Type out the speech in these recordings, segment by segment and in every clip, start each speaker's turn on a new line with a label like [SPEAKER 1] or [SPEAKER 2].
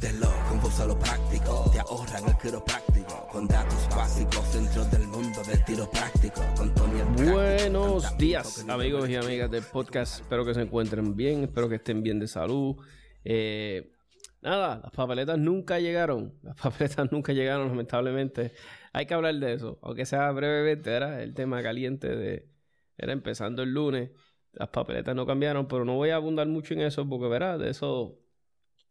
[SPEAKER 1] Desde lo práctico, te ahorran el quiropráctico. Con datos básicos dentro del mundo del tiro práctico. Con Tony el
[SPEAKER 2] Buenos días, amigos y
[SPEAKER 1] con-
[SPEAKER 2] amigas del podcast. Espero que se encuentren bien, espero que estén bien de salud. Eh, nada, las papeletas nunca llegaron. Las papeletas nunca llegaron, lamentablemente. Hay que hablar de eso, aunque sea brevemente. Era el tema caliente de. Era empezando el lunes. Las papeletas no cambiaron, pero no voy a abundar mucho en eso porque, verás, de eso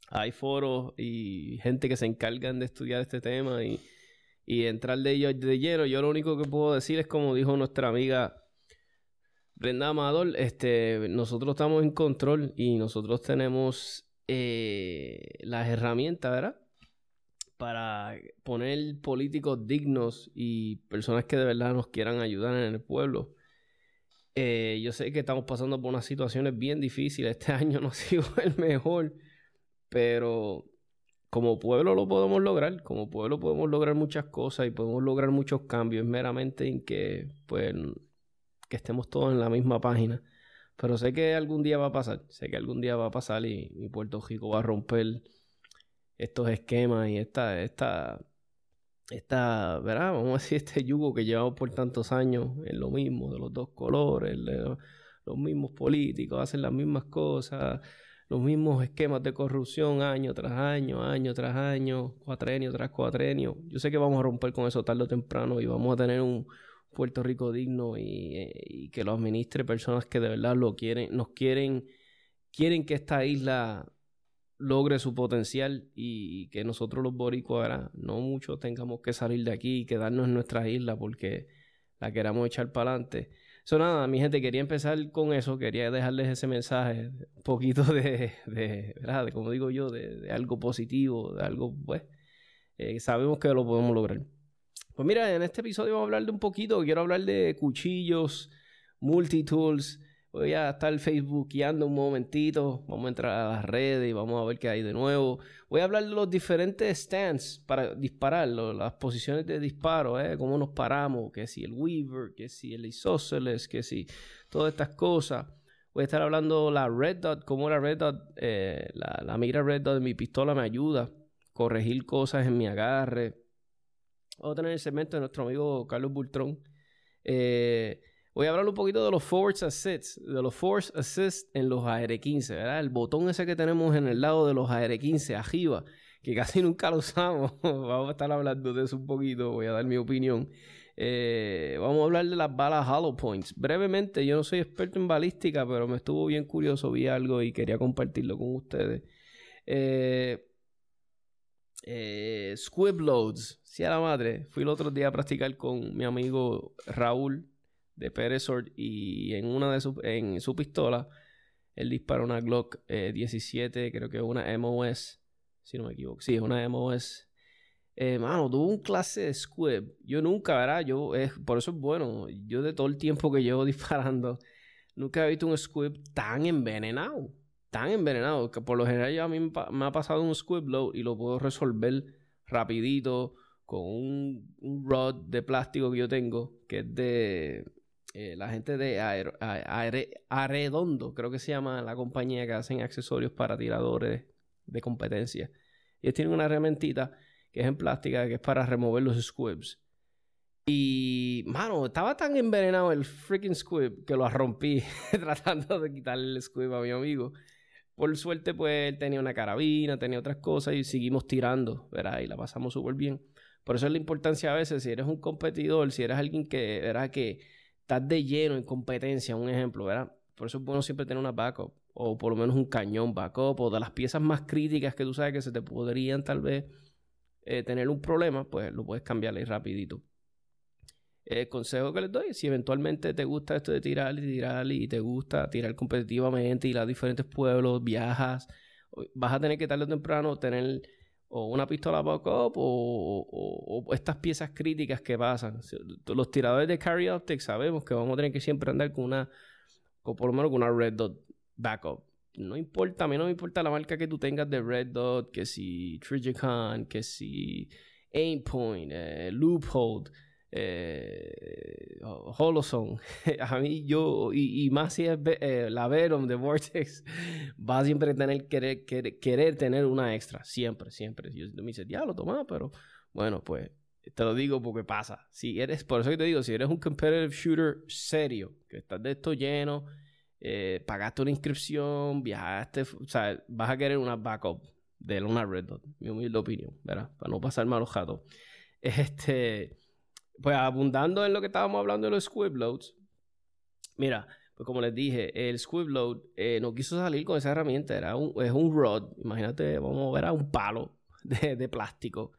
[SPEAKER 2] hay foros y gente que se encargan de estudiar este tema y, entrar de ellos de lleno. Yo lo único que puedo decir es como dijo nuestra amiga Brenda Amador, este, nosotros estamos en control y nosotros tenemos eh, las herramientas, ¿verdad? Para poner políticos dignos y personas que de verdad nos quieran ayudar en el pueblo. Eh, yo sé que estamos pasando por unas situaciones bien difíciles. Este año no ha sido el mejor, pero como pueblo lo podemos lograr. Como pueblo podemos lograr muchas cosas y podemos lograr muchos cambios. Meramente en que, pues, que estemos todos en la misma página. Pero sé que algún día va a pasar. Sé que algún día va a pasar y, y Puerto Rico va a romper estos esquemas y esta, esta, esta, ¿verdad? Vamos a decir, este yugo que llevamos por tantos años en lo mismo, de los dos colores, los mismos políticos, hacen las mismas cosas, los mismos esquemas de corrupción año tras año, año tras año, cuatrenio tras cuatrenio. Yo sé que vamos a romper con eso tarde o temprano y vamos a tener un Puerto Rico digno y, eh, y que lo administre personas que de verdad lo quieren, nos quieren, quieren que esta isla logre su potencial y que nosotros los boricuas no mucho tengamos que salir de aquí y quedarnos en nuestra isla porque la queramos echar para adelante. Eso nada, mi gente, quería empezar con eso, quería dejarles ese mensaje, un poquito de, de ¿verdad? De, como digo yo, de, de algo positivo, de algo, pues, eh, sabemos que lo podemos lograr. Pues mira, en este episodio vamos a hablar de un poquito, quiero hablar de cuchillos, multitools, voy a estar facebookeando un momentito, vamos a entrar a las redes y vamos a ver qué hay de nuevo. Voy a hablar de los diferentes stands para disparar, las posiciones de disparo, ¿eh? cómo nos paramos, que si el Weaver, que si el Isosceles, que si todas estas cosas. Voy a estar hablando la Red Dot, cómo la Red Dot, eh, la, la mira Red Dot de mi pistola me ayuda corregir cosas en mi agarre. Vamos a tener el segmento de nuestro amigo Carlos Bultrón. Eh, voy a hablar un poquito de los Force Assists, de los Force Assist en los AR-15, ¿verdad? El botón ese que tenemos en el lado de los AR-15 arriba, que casi nunca lo usamos. vamos a estar hablando de eso un poquito, voy a dar mi opinión. Eh, vamos a hablar de las balas Hollow Points. Brevemente, yo no soy experto en balística, pero me estuvo bien curioso, vi algo y quería compartirlo con ustedes. Eh, eh, Squib Loads. Sí, a la madre. Fui el otro día a practicar con mi amigo Raúl de Pérez Sword y en una de sus en su pistola él disparó una Glock eh, 17, creo que una MOS, si no me equivoco. Sí, es una MOS. Eh, mano, tuvo un clase de squib. Yo nunca, ¿verdad? Yo, por eso es bueno. Yo de todo el tiempo que llevo disparando, nunca he visto un squib tan envenenado. Tan envenenado. Que por lo general ya a mí me ha pasado un squib load y lo puedo resolver rapidito con un, un rod de plástico que yo tengo, que es de eh, la gente de Aero- A- Aere- Arredondo, creo que se llama la compañía que hacen accesorios para tiradores de competencia. Y ellos tienen una herramientita que es en plástica, que es para remover los squibs. Y, mano, estaba tan envenenado el freaking squib que lo rompí tratando de quitarle el squib a mi amigo. Por suerte, pues, él tenía una carabina, tenía otras cosas y seguimos tirando, ¿verdad? Y la pasamos súper bien. Por eso es la importancia a veces, si eres un competidor, si eres alguien que, ¿verdad? Que estás de lleno en competencia, un ejemplo, ¿verdad? Por eso es bueno siempre tener una backup, o por lo menos un cañón backup, o de las piezas más críticas que tú sabes que se te podrían tal vez eh, tener un problema, pues lo puedes cambiar ahí rapidito. El consejo que les doy, si eventualmente te gusta esto de tirar y tirar y te gusta tirar competitivamente ir a diferentes pueblos, viajas, vas a tener que tarde o temprano tener o una pistola backup o, estas piezas críticas que pasan. Los tiradores de carry optics sabemos que vamos a tener que siempre andar con una, con por lo menos con una red dot backup. No importa, a mí no me importa la marca que tú tengas de red dot, que si Trijicon, que si Aimpoint, eh, Loophole. Eh, Holoson. a mí yo, y, más si es eh, la Venom de Vortex, va a siempre tener querer, querer, tener una extra. Siempre, siempre. Yo me dice, ya lo toma, pero bueno, pues te lo digo porque pasa. Si eres, por eso que te digo, si eres un competitive shooter serio, que estás de esto lleno, eh, pagaste una inscripción, viajaste, o sea, vas a querer una backup de una Red Dot, mi humilde opinión, ¿verdad? Para no pasar malos jatos. Este, pues abundando en lo que estábamos hablando de los Squibloads, mira, pues como les dije, el Squibload eh, no quiso salir con esa herramienta, era un, es un rod, imagínate, vamos a ver a un palo de, plástico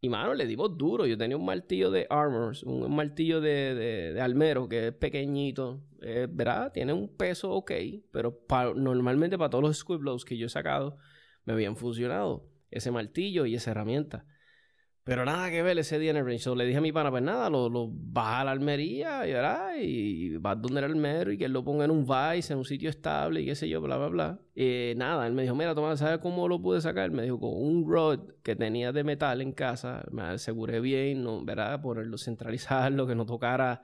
[SPEAKER 2] y mano, le dimos duro. Yo tenía un martillo de Armors, un martillo de, de, almero que es pequeñito. ¿Verdad? Tiene un peso ok, pero normalmente para todos los squiblows que yo he sacado me habían funcionado ese martillo y esa herramienta. Pero nada que ver ese día en el range. le dije a mi pana, pues nada, lo, lo baja a la almería y, ¿verdad? y va donde el almero y que él lo ponga en un vice, en un sitio estable y qué sé yo, bla, bla, bla. Y nada, él me dijo, mira, toma, ¿sabes cómo lo pude sacar? Me dijo, con un rod que tenía de metal en casa, me aseguré bien, ¿no? ¿verdad? Ponerlo, centralizarlo, que no tocara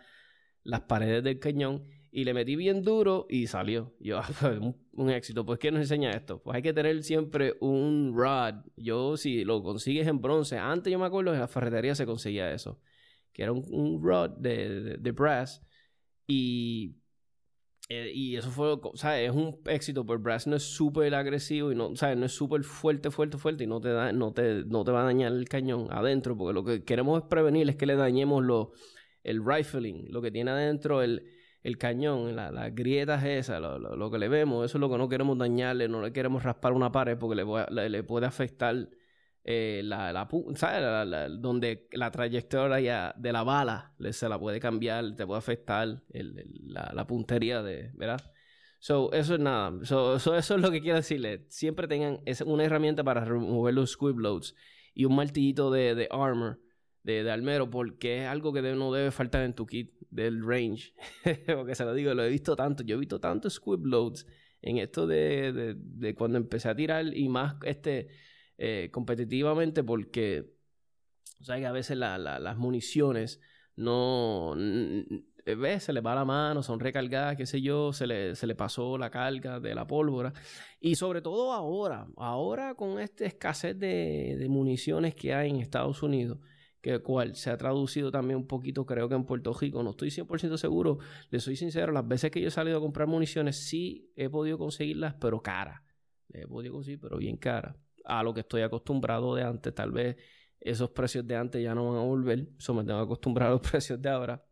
[SPEAKER 2] las paredes del cañón y le metí bien duro y salió. Yo, ah, pues, un, éxito. Pues, ¿qué nos enseña esto? Pues hay que tener siempre un rod. Yo, si lo consigues en bronce, antes yo me acuerdo en la ferretería se conseguía eso, que era un, rod de, de, brass y. Eh, y eso fue, sea, es un éxito, pero brass no es súper agresivo y no, sea, no es súper fuerte, fuerte, fuerte y no te, da, no, te, no te va a dañar el cañón adentro, porque lo que queremos es prevenir es que le dañemos lo, el rifling, lo que tiene adentro el, el cañón, las la grietas esas, lo, lo, que le vemos, eso es lo que no queremos dañarle, no le queremos raspar una pared porque le, le, puede afectar eh, la, la, ¿sabes? donde la trayectoria de la bala se la puede cambiar, te puede afectar la, puntería de, ¿verdad? So, eso es nada. So, eso es lo que quiero decirle. Siempre tengan una herramienta para remover los squib y un martillito de, de armor de, de, almero porque es algo que no debe faltar en tu kit del range. porque se lo digo, lo he visto tanto. Yo he visto tantos squib loads en esto de, de, cuando empecé a tirar y más este eh, competitivamente porque o que a veces las municiones no ¿ves? se le va la mano, son recargadas, qué sé yo, se le, se le pasó la carga de la pólvora. Y sobre todo ahora, ahora con esta escasez de, de municiones que hay en Estados Unidos, que cual se ha traducido también un poquito, creo que en Puerto Rico, no estoy 100% seguro, le soy sincero, las veces que yo he salido a comprar municiones sí he podido conseguirlas, pero cara, he podido conseguir, pero bien cara, a lo que estoy acostumbrado de antes, tal vez esos precios de antes ya no van a volver, eso me tengo que acostumbrar a los precios de ahora.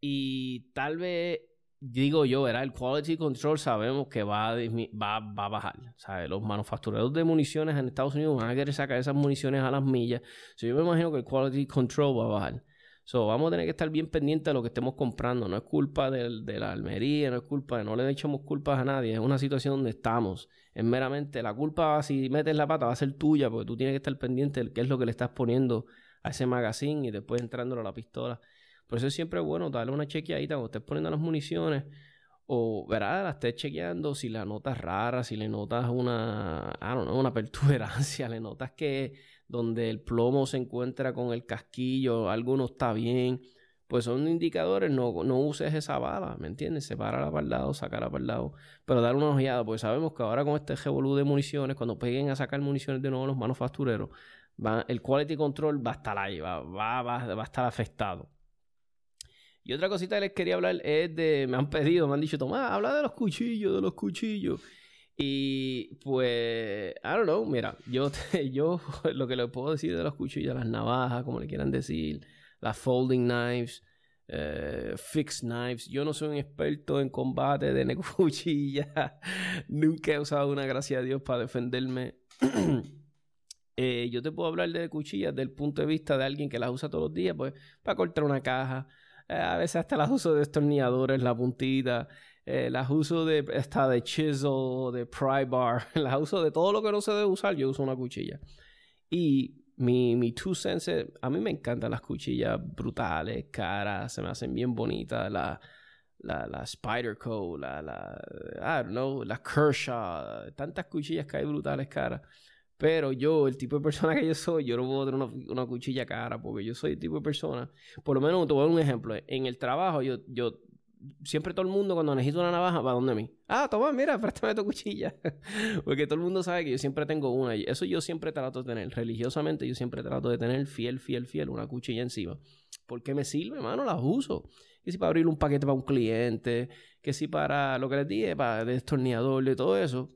[SPEAKER 2] Y tal vez digo yo, era el quality control sabemos que va a, va, va a bajar. ¿sabes? Los manufactureros de municiones en Estados Unidos van a querer sacar esas municiones a las millas. yo me imagino que el quality control va a bajar. So, vamos a tener que estar bien pendientes de lo que estemos comprando. No es culpa de, de la almería, no es culpa de, no le echamos culpas a nadie. Es una situación donde estamos. Es meramente la culpa, si metes la pata, va a ser tuya, porque tú tienes que estar pendiente de qué es lo que le estás poniendo a ese magazine y después entrándolo a la pistola. Por eso es siempre bueno darle una chequeadita cuando estés poniendo las municiones. O, ¿verdad? La estés chequeando si la notas rara, si le notas una, I don't know, una pertuberancia, le notas que donde el plomo se encuentra con el casquillo, algo no está bien. Pues son indicadores, no, no uses esa bala, ¿me entiendes? Sepárala para el lado, sacarla para el lado. Pero dar una ojeada, porque sabemos que ahora con este revolú de municiones, cuando peguen a sacar municiones de nuevo los manufactureros, va, el quality control va a estar ahí, va, va, va, va a estar afectado. Y otra cosita que les quería hablar es de. Me han pedido, me han dicho, Tomás, habla de los cuchillos, de los cuchillos. Y pues, I don't know, mira, yo, yo lo que le puedo decir de los cuchillos, las navajas, como le quieran decir, las folding knives, eh, fixed knives. Yo no soy un experto en combate de cuchilla. Nunca he usado una, gracia a Dios, para defenderme. Eh, yo te puedo hablar de cuchillas desde el punto de vista de alguien que las usa todos los días, pues para cortar una caja, eh, a veces hasta las uso de destornilladores, la puntita. Eh, las uso de, hasta de chisel, de pry bar. las uso de todo lo que no se debe usar. Yo uso una cuchilla. Y mi, mi two cents, a mí me encantan las cuchillas brutales, caras, se me hacen bien bonitas. La, la, la Spyderco, la, la, I don't know, la Kershaw, tantas cuchillas que hay brutales caras. Pero yo, el tipo de persona que yo soy, yo no puedo tener una, una cuchilla cara porque yo soy el tipo de persona. Por lo menos te voy a dar un ejemplo. En el trabajo, yo, yo siempre todo el mundo cuando necesito una navaja va donde mí. Ah, toma, mira, préstame tu cuchilla. Porque todo el mundo sabe que yo siempre tengo una. Eso yo siempre trato de tener. Religiosamente yo siempre trato de tener fiel, fiel, fiel una cuchilla encima. Porque me sirve, mano, las uso. Que si para abrir un paquete para un cliente, que si para lo que les dije, para destornillador, de todo eso.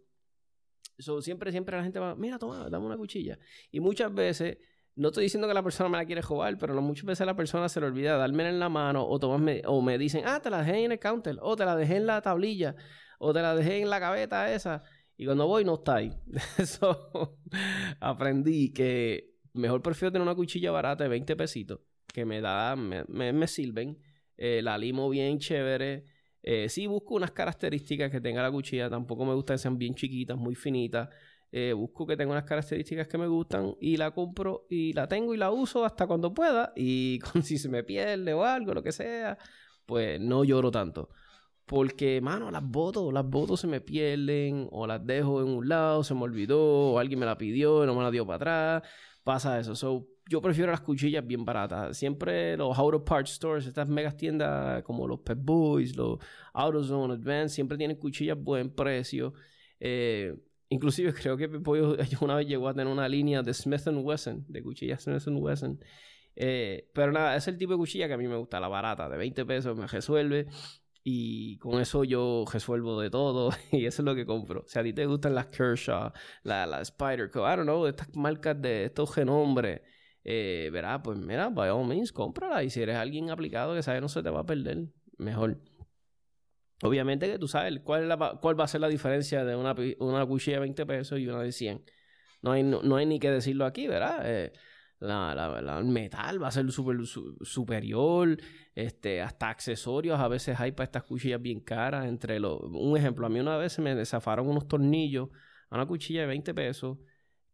[SPEAKER 2] Eso siempre, siempre la gente va, mira, toma, dame una cuchilla. Y muchas veces no estoy diciendo que la persona me la quiere jugar, pero muchas veces la persona se le olvida darme en la mano o, o me dicen, ah, te la dejé en el counter, o te la dejé en la tablilla, o te la dejé en la gaveta esa. Y cuando voy no está ahí. Eso aprendí que mejor prefiero tener una cuchilla barata de 20 pesitos que me da, me, me, sirven. Eh, la limo bien chévere. Eh, sí busco unas características que tenga la cuchilla. Tampoco me gusta que sean bien chiquitas, muy finitas. Eh, busco que tenga unas características que me gustan y la compro y la tengo y la uso hasta cuando pueda. Y si se me pierde o algo, lo que sea, pues no lloro tanto. Porque, mano, las botos, las botos se me pierden o las dejo en un lado, se me olvidó, o alguien me la pidió y no me la dio para atrás. Pasa eso. So, yo prefiero las cuchillas bien baratas. Siempre los auto parts stores, estas megas tiendas como los Pet Boys, los AutoZone, Advance, siempre tienen cuchillas buen precio. Eh, Inclusive creo que Pollo una vez llegó a tener una línea de Smith Wesson, de cuchillas Smith Wesson. Eh, pero nada, es el tipo de cuchilla que a mí me gusta, la barata, de 20 pesos, me resuelve. Y con eso yo resuelvo de todo. y eso es lo que compro. Si a ti te gustan las Kershaw, la, la Spider, I don't know, estas marcas de estos genombres, eh, verá, pues mira, by all means, cómprala. Y si eres alguien aplicado que sabe no se te va a perder, mejor. Obviamente que tú sabes cuál, cuál va a ser la diferencia de una, una cuchilla de 20 pesos y una de 100. No hay, no, hay ni que decirlo aquí, ¿verdad? Eh, la, el metal va a ser super, superior, este, hasta accesorios a veces hay para estas cuchillas bien caras. Entre los, un ejemplo, a mí una vez me desafaron unos tornillos a una cuchilla de 20 pesos,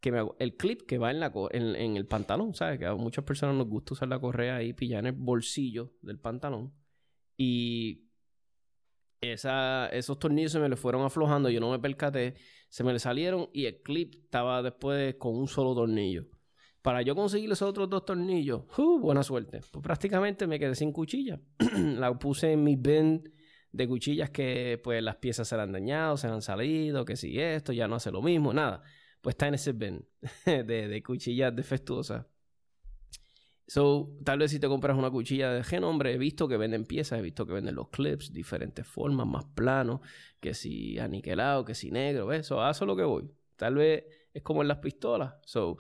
[SPEAKER 2] que el clip que va en, la, en, en el pantalón, ¿sabes? Que a muchas personas nos gusta usar la correa y pillar en el bolsillo del pantalón. Y esa, esos tornillos se me le fueron aflojando, yo no me percaté, se me le salieron y el clip estaba después con un solo tornillo. Para yo conseguir esos otros dos tornillos, ¡uh! buena suerte. Pues prácticamente me quedé sin cuchilla. la puse en mi bin de cuchillas que pues las piezas se han dañado, se han salido, que si esto ya no hace lo mismo, nada. Pues está en ese bin de, cuchillas defectuosas. So, tal vez si te compras una cuchilla de genombre, he visto que venden piezas, he visto que venden los clips, diferentes formas, más planos, que si aniquilado, que si negro, Eso, a eso lo que voy. Tal vez es como en las pistolas. So,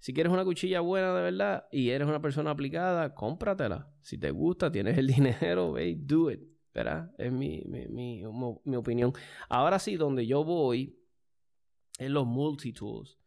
[SPEAKER 2] si quieres una cuchilla buena de verdad y eres una persona aplicada, cómpratela. Si te gusta, tienes el dinero, ve, do it. ¿Verdad? Es mi, mi, mi, mi opinión. Ahora sí, donde yo voy es los multitools.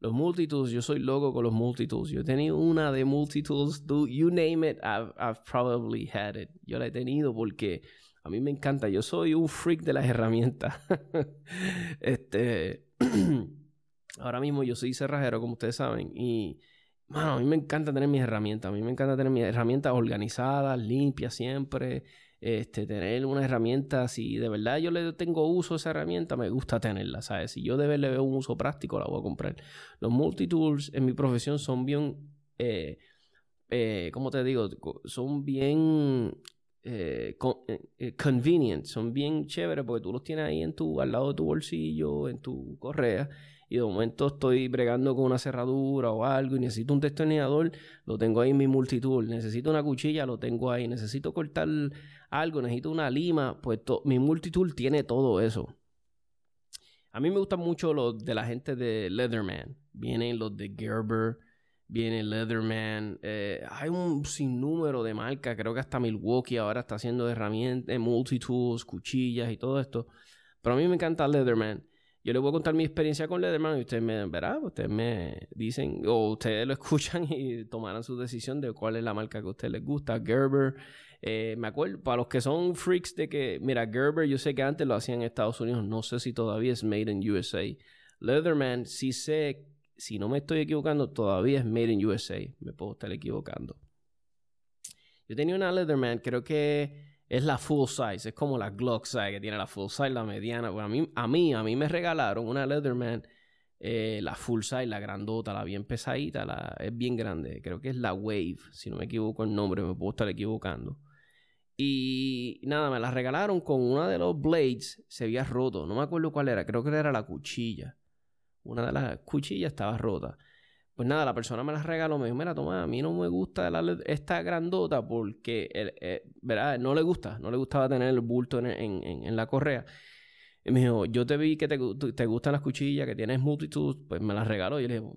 [SPEAKER 2] Los multitools, yo soy loco con los multitools. Yo he tenido una de multitools, you name it, I've, probably had it. Yo la he tenido porque a mí me encanta. Yo soy un freak de las herramientas. este, ahora mismo yo soy cerrajero, como ustedes saben, y mano, a mí me encanta tener mis herramientas. A mí me encanta tener mis herramientas organizadas, limpias siempre este, tener una herramienta, si de verdad yo le tengo uso a esa herramienta, me gusta tenerla, ¿sabes? Si yo de verdad le veo un uso práctico, la voy a comprar. Los multitools en mi profesión son bien, eh, eh, ¿cómo te digo? Son bien eh, convenient, son bien chéveres porque tú los tienes ahí en tu, al lado de tu bolsillo, en tu correa y de momento estoy bregando con una cerradura o algo y necesito un destornillador, lo tengo ahí en mi multitool. Necesito una cuchilla, lo tengo ahí. Necesito cortar algo, necesito una lima, pues mi multitool tiene todo eso. A mí me gustan mucho los de la gente de Leatherman. Vienen los de Gerber, viene Leatherman. Eh, hay un sinnúmero de marcas. Creo que hasta Milwaukee ahora está haciendo herramientas, multitools, cuchillas y todo esto. Pero a mí me encanta Leatherman. Yo les voy a contar mi experiencia con Leatherman y ustedes me verán, ustedes me dicen o ustedes lo escuchan y tomarán su decisión de cuál es la marca que a ustedes les gusta. Gerber, eh, me acuerdo, para los que son freaks de que, mira, Gerber yo sé que antes lo hacían en Estados Unidos, no sé si todavía es made in USA. Leatherman sí sé, si no me estoy equivocando, todavía es made in USA, me puedo estar equivocando. Yo tenía una Leatherman, creo que es la full size, es como la Glock size que tiene la full size, la mediana. a, mí, a mí, a mí me regalaron una Leatherman Eh, la full size, la grandota, la bien pesadita, la, es bien grande. Creo que es la Wave, si no me equivoco el nombre, me puedo estar equivocando. Y nada, me la regalaron con una de los blades, se había roto. No me acuerdo cuál era, creo que era la cuchilla. Una de las cuchillas estaba rota. Pues nada, la persona me la regaló, me dijo, mira, toma, a mí no me gusta esta grandota porque, eh, ¿verdad? No le gusta, no le gustaba tener el bulto en, la correa. Y me dijo, yo te vi que te, gustan las cuchillas, que tienes multitud, pues me las regaló. Y le dije,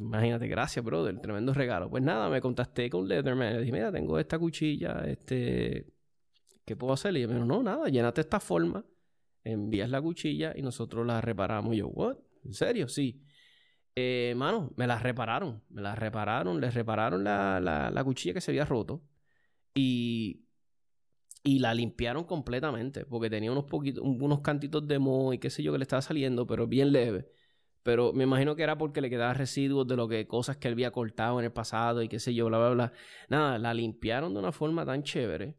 [SPEAKER 2] imagínate, gracias, brother, tremendo regalo. Pues nada, me contacté con Leatherman. Le dije, mira, tengo esta cuchilla, este, ¿qué puedo hacer? Y me dijo, no, nada, llénate esta forma, envías la cuchilla y nosotros la reparamos. Y yo, ¿what? ¿En serio? Sí. Eh, me la repararon. Me la repararon. Les repararon la, la, cuchilla que se había roto. Y, y la limpiaron completamente. Porque tenía unos poquitos, unos cantitos de moho y qué sé yo que le estaba saliendo, pero bien leve. Pero me imagino que era porque le quedaban residuos de lo que cosas que él había cortado en el pasado y qué sé yo, bla, bla, bla. Nada, la limpiaron de una forma tan chévere.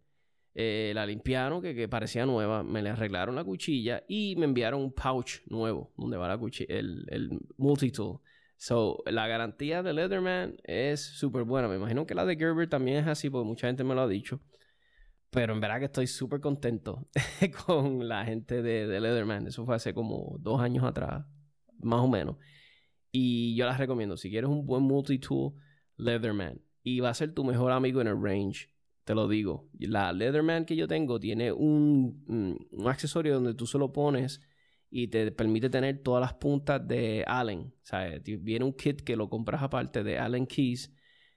[SPEAKER 2] Eh, la limpiaron que, parecía nueva. Me le arreglaron la cuchilla y me enviaron un pouch nuevo donde va la cuchilla, el, el multitool. So, la garantía de Leatherman es súper buena. Me imagino que la de Gerber también es así, porque mucha gente me lo ha dicho. Pero en verdad que estoy súper contento con la gente de, de, Leatherman. Eso fue hace como dos años atrás, más o menos. Y yo las recomiendo. Si quieres un buen multi-tool, Leatherman. Y va a ser tu mejor amigo en el range. Te lo digo. La Leatherman que yo tengo tiene un, un accesorio donde tú solo pones y te permite tener todas las puntas de Allen. O sea, viene un kit que lo compras aparte de Allen Keys,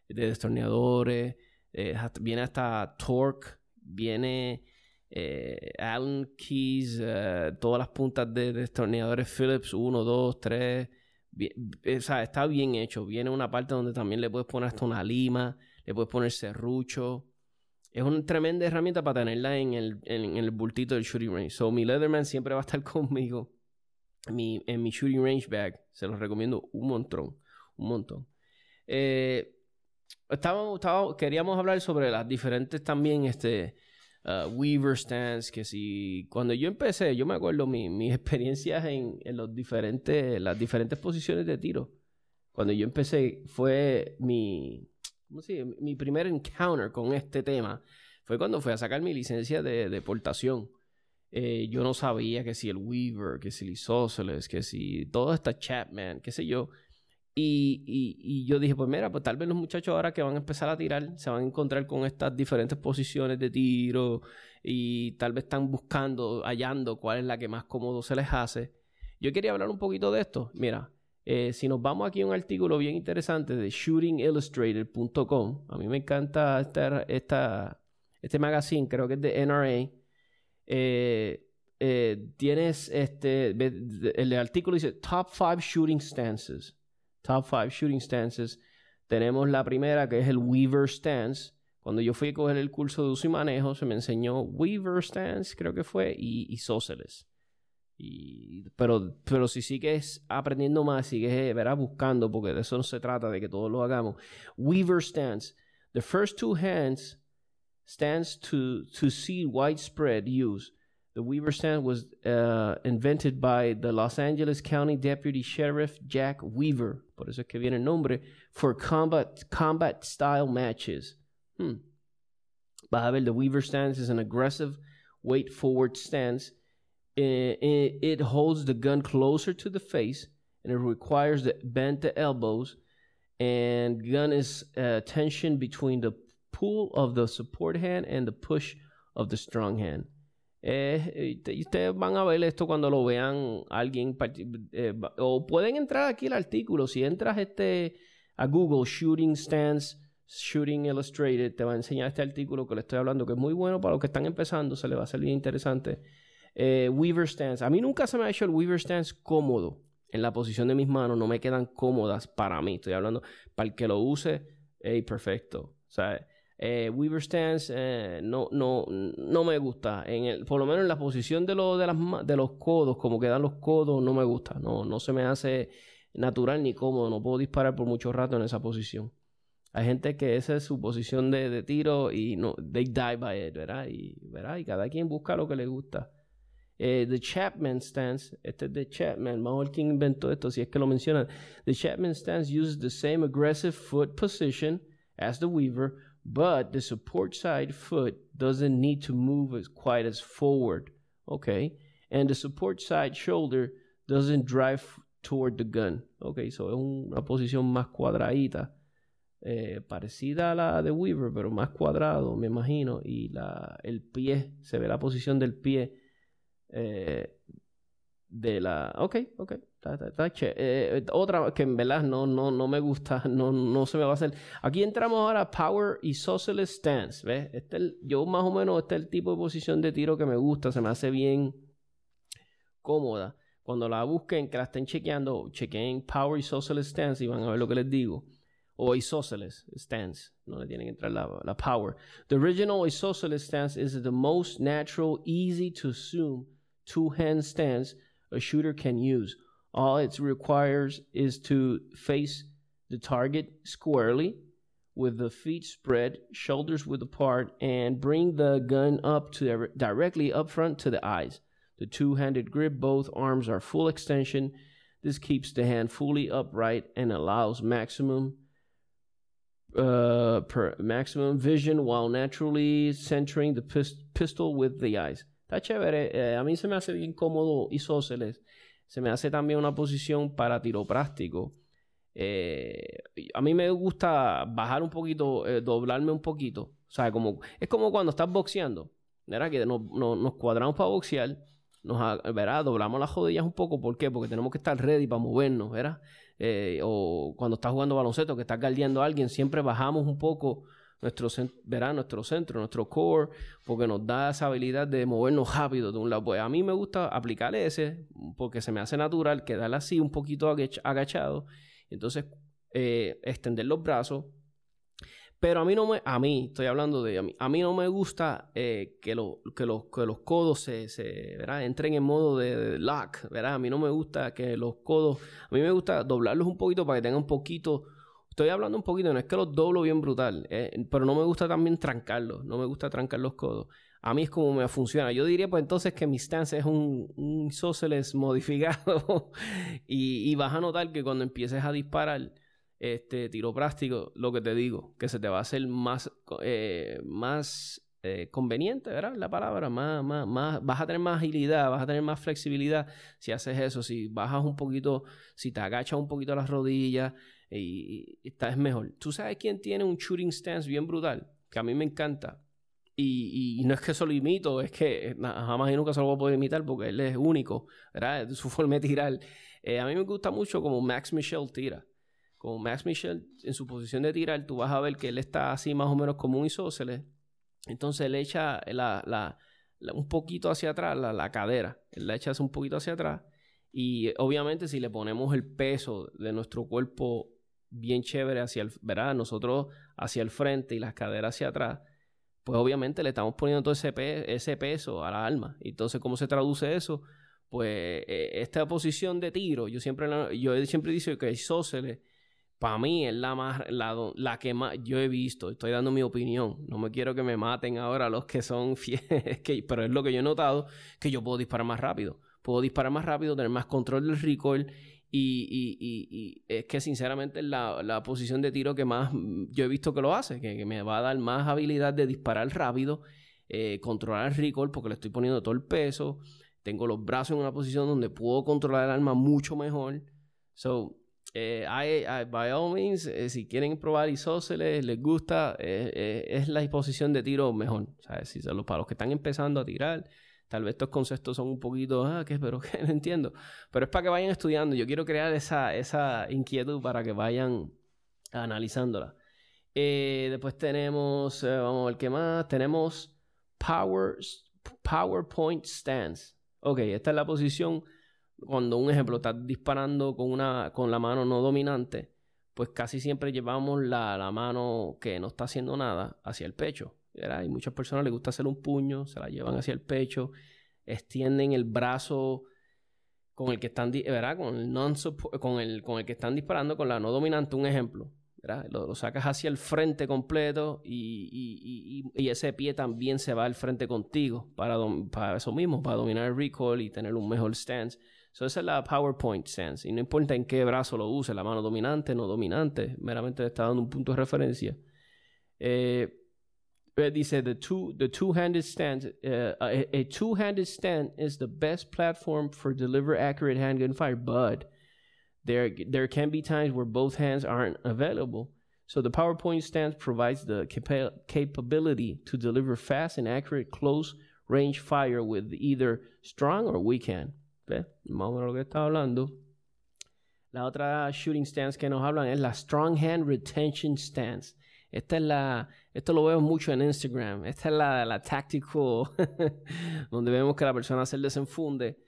[SPEAKER 2] de destornilladores, eh, viene hasta Torque, viene eh, Allen Keys, eh, todas las puntas de destornilladores Phillips 1, 2, 3. o sea, está bien hecho. Viene una parte donde también le puedes poner hasta una lima, le puedes poner serrucho. Es una tremenda herramienta para tenerla en el, en, el bultito del shooting range. So, mi Leatherman siempre va a estar conmigo mi, en mi shooting range bag. Se los recomiendo un montón. Un montón. Eh, queríamos hablar sobre las diferentes también este, uh, Weaver stands. Que si cuando yo empecé, yo me acuerdo mi, mis experiencias en, en los diferentes, las diferentes posiciones de tiro. Cuando yo empecé, fue mi mi primer encounter con este tema fue cuando fui a sacar mi licencia de deportación. Eh, yo no sabía que si el Weaver, que si el Isósceles, que si todo esta Chapman, qué sé yo. Y, y, yo dije, pues mira, pues tal vez los muchachos ahora que van a empezar a tirar se van a encontrar con estas diferentes posiciones de tiro y tal vez están buscando, hallando cuál es la que más cómodo se les hace. Yo quería hablar un poquito de esto. Mira, eh, si nos vamos aquí a un artículo bien interesante de shootingillustrated.com, a mí me encanta esta, este magazine, creo que es de NRA. Eh, eh, tienes este, el artículo dice Top 5 Shooting Stances. Top 5 Shooting Stances. Tenemos la primera que es el Weaver Stance. Cuando yo fui a coger el curso de uso y manejo, se me enseñó Weaver Stance, creo que fue, y Isósceles. Pero, pero si sigues aprendiendo más, sigues verás, buscando, porque de eso no se trata, de que todos lo hagamos. Weaver stance. The first two hands stands to, to see widespread use. The Weaver stand was uh, invented by the Los Angeles County Deputy Sheriff Jack Weaver, por eso es que viene el nombre, for combat, combat style matches. Hmm. Vas a ver, the Weaver stance is an aggressive weight forward stance it, it holds the gun closer to the face and it requires the bend the elbows and gun is uh, tension between the pull of the support hand and the push of the strong hand. Eh, ustedes van a ver esto cuando lo vean alguien eh, o pueden entrar aquí al artículo si entras este a Google Shooting Stance Shooting Illustrated te va a enseñar este artículo que le estoy hablando que es muy bueno para los que están empezando se le va a salir interesante eh, Weaver stance. A mí nunca se me ha hecho el Weaver stance cómodo. En la posición de mis manos no me quedan cómodas para mí. Estoy hablando para el que lo use, hey, perfecto. Eh, Weaver stance eh, no, no, no me gusta. Por lo menos en la posición de, lo, de, los codos, como quedan los codos, no me gusta. No, no se me hace natural ni cómodo. No puedo disparar por mucho rato en esa posición. Hay gente que esa es su posición de, de tiro y no, they die by it, ¿verdad? ¿verdad? y cada quien busca lo que le gusta. Eh, the Chapman stance, este es de Chapman, ver quién inventó esto, si es que lo mencionan. The Chapman stance uses the same aggressive foot position as the Weaver, but the support side foot doesn't need to move as quite as forward. Okay. And the support side shoulder doesn't drive toward the gun. Okay, so es una posición más cuadradita. Eh, parecida a la de Weaver, pero más cuadrado, me imagino. Y la, el pie, se ve la posición del pie eh, de la... Ok, ok. Eh, otra que en verdad no, no, no me gusta, no, no se me va a hacer. Aquí entramos ahora a Power y Socialist Stance. Este yo más o menos este es el tipo de posición de tiro que me gusta, se me hace bien cómoda. Cuando la busquen, que la estén chequeando, chequen Power y Socialist Stance y van a ver lo que les digo. O Isosceles stance. No le tienen que entrar la, la power. The original Isosceles stance is the most natural, easy to assume two hand stance a shooter can use. All it requires is to face the target squarely with the feet spread, shoulders width apart, and bring the gun up to directly up front to the eyes. The two handed grip, both arms are full extension. This keeps the hand fully upright and allows maximum uh, per maximum vision while naturally centering the pist pistol with the eyes. Está chévere. Eh, a mí se me hace bien cómodo isósceles. Se me hace también una posición para tiro práctico. Eh, a mí me gusta bajar un poquito, eh, doblarme un poquito. O sea, como, es como cuando estás boxeando. ¿Verdad? Que no, nos cuadramos para boxear. Nos, ¿verdad? Doblamos las rodillas un poco. ¿Por qué? Porque tenemos que estar ready para movernos, ¿verdad? Eh, o cuando estás jugando baloncesto, que estás guardiando a alguien, siempre bajamos un poco nuestro, verá, nuestro centro, nuestro core, porque nos da esa habilidad de movernos rápido de un lado. Pues a mí me gusta aplicar ese, porque se me hace natural quedar así un poquito agachado. Entonces, eh, extender los brazos, pero a mí no me, a mí, estoy hablando de, a mí, a mí no me gusta eh, que, lo, que, los, que los codos se, se entren en modo de, lock, ¿verdad? A mí no me gusta que los codos, a mí me gusta doblarlos un poquito para que tengan un poquito, estoy hablando un poquito, no es que los doblo bien brutal, eh, pero no me gusta también trancarlos, no me gusta trancar los codos. A mí es como me funciona. Yo diría pues entonces que mi stance es un, un modificado y, y vas a notar que cuando empieces a disparar, este tiro práctico, lo que te digo, que se te va a hacer más, eh, más eh, conveniente, ¿verdad? La palabra, más, más, más, vas a tener más agilidad, vas a tener más flexibilidad si haces eso, si bajas un poquito, si te agachas un poquito las rodillas y, estás mejor. ¿Tú sabes quién tiene un shooting stance bien brutal? Que a mí me encanta. Y, no es que eso lo imito, es que jamás y nunca se lo voy a poder imitar porque él es único, ¿verdad? Su forma de tirar. Eh, a mí me gusta mucho como Max Michel tira con Max Michel en su posición de tirar, tú vas a ver que él está así más o menos como un isósceles. Entonces le echa la, un poquito hacia atrás la, cadera. Él la echa un poquito hacia atrás. Y obviamente si le ponemos el peso de nuestro cuerpo bien chévere hacia el, ¿verdad? Nosotros hacia el frente y las caderas hacia atrás, pues obviamente le estamos poniendo todo ese, ese peso a la alma. Entonces, ¿cómo se traduce eso? Pues eh, esta posición de tiro, yo siempre, yo siempre digo que isósceles para mí es la más la, que más yo he visto. Estoy dando mi opinión. No me quiero que me maten ahora los que son fieles, pero es lo que yo he notado que yo puedo disparar más rápido. Puedo disparar más rápido, tener más control del recoil y, es que sinceramente es la, posición de tiro que más yo he visto que lo hace, que, me va a dar más habilidad de disparar rápido, eh, controlar el recoil porque le estoy poniendo todo el peso. Tengo los brazos en una posición donde puedo controlar el arma mucho mejor. So, eh, by all means, eh, si quieren probar isósceles, les gusta, eh, es la disposición de tiro mejor. Si para los que están empezando a tirar, tal vez estos conceptos son un poquito, ah, ¿qué? Pero que no entiendo. Pero es para que vayan estudiando. Yo quiero crear esa, esa inquietud para que vayan analizándola. después tenemos, vamos a ver qué más. Tenemos Power, PowerPoint Stance. Ok, esta es la posición cuando un ejemplo estás disparando con una con la mano no dominante, pues casi siempre llevamos la, la mano que no está haciendo nada hacia el pecho. Hay muchas personas les gusta hacer un puño, se la llevan hacia el pecho, extienden el brazo con el que están, ¿verdad? Con el, non con el, con el que están disparando con la no dominante, un ejemplo. Lo, sacas hacia el frente completo y, ese pie también se va al frente contigo para, para eso mismo, para dominar el recoil y tener un mejor stance. So, esa es la PowerPoint stance. Y no importa en qué brazo lo use, la mano dominante, no dominante, meramente está dando un punto de referencia. Eh dice, the, two, the two-handed stand, uh, a, a two-handed stand is the best platform for deliver accurate handgun fire, but there, there can be times where both hands aren't available. So the PowerPoint stance provides the capa capability to deliver fast and accurate close range fire with either strong or weak hand. Menos lo que está hablando. La otra shooting stance que nos hablan es la strong hand retention stance. Esta es la, esto lo vemos mucho en Instagram. Esta es la, la tactical, donde vemos que la persona se desenfunde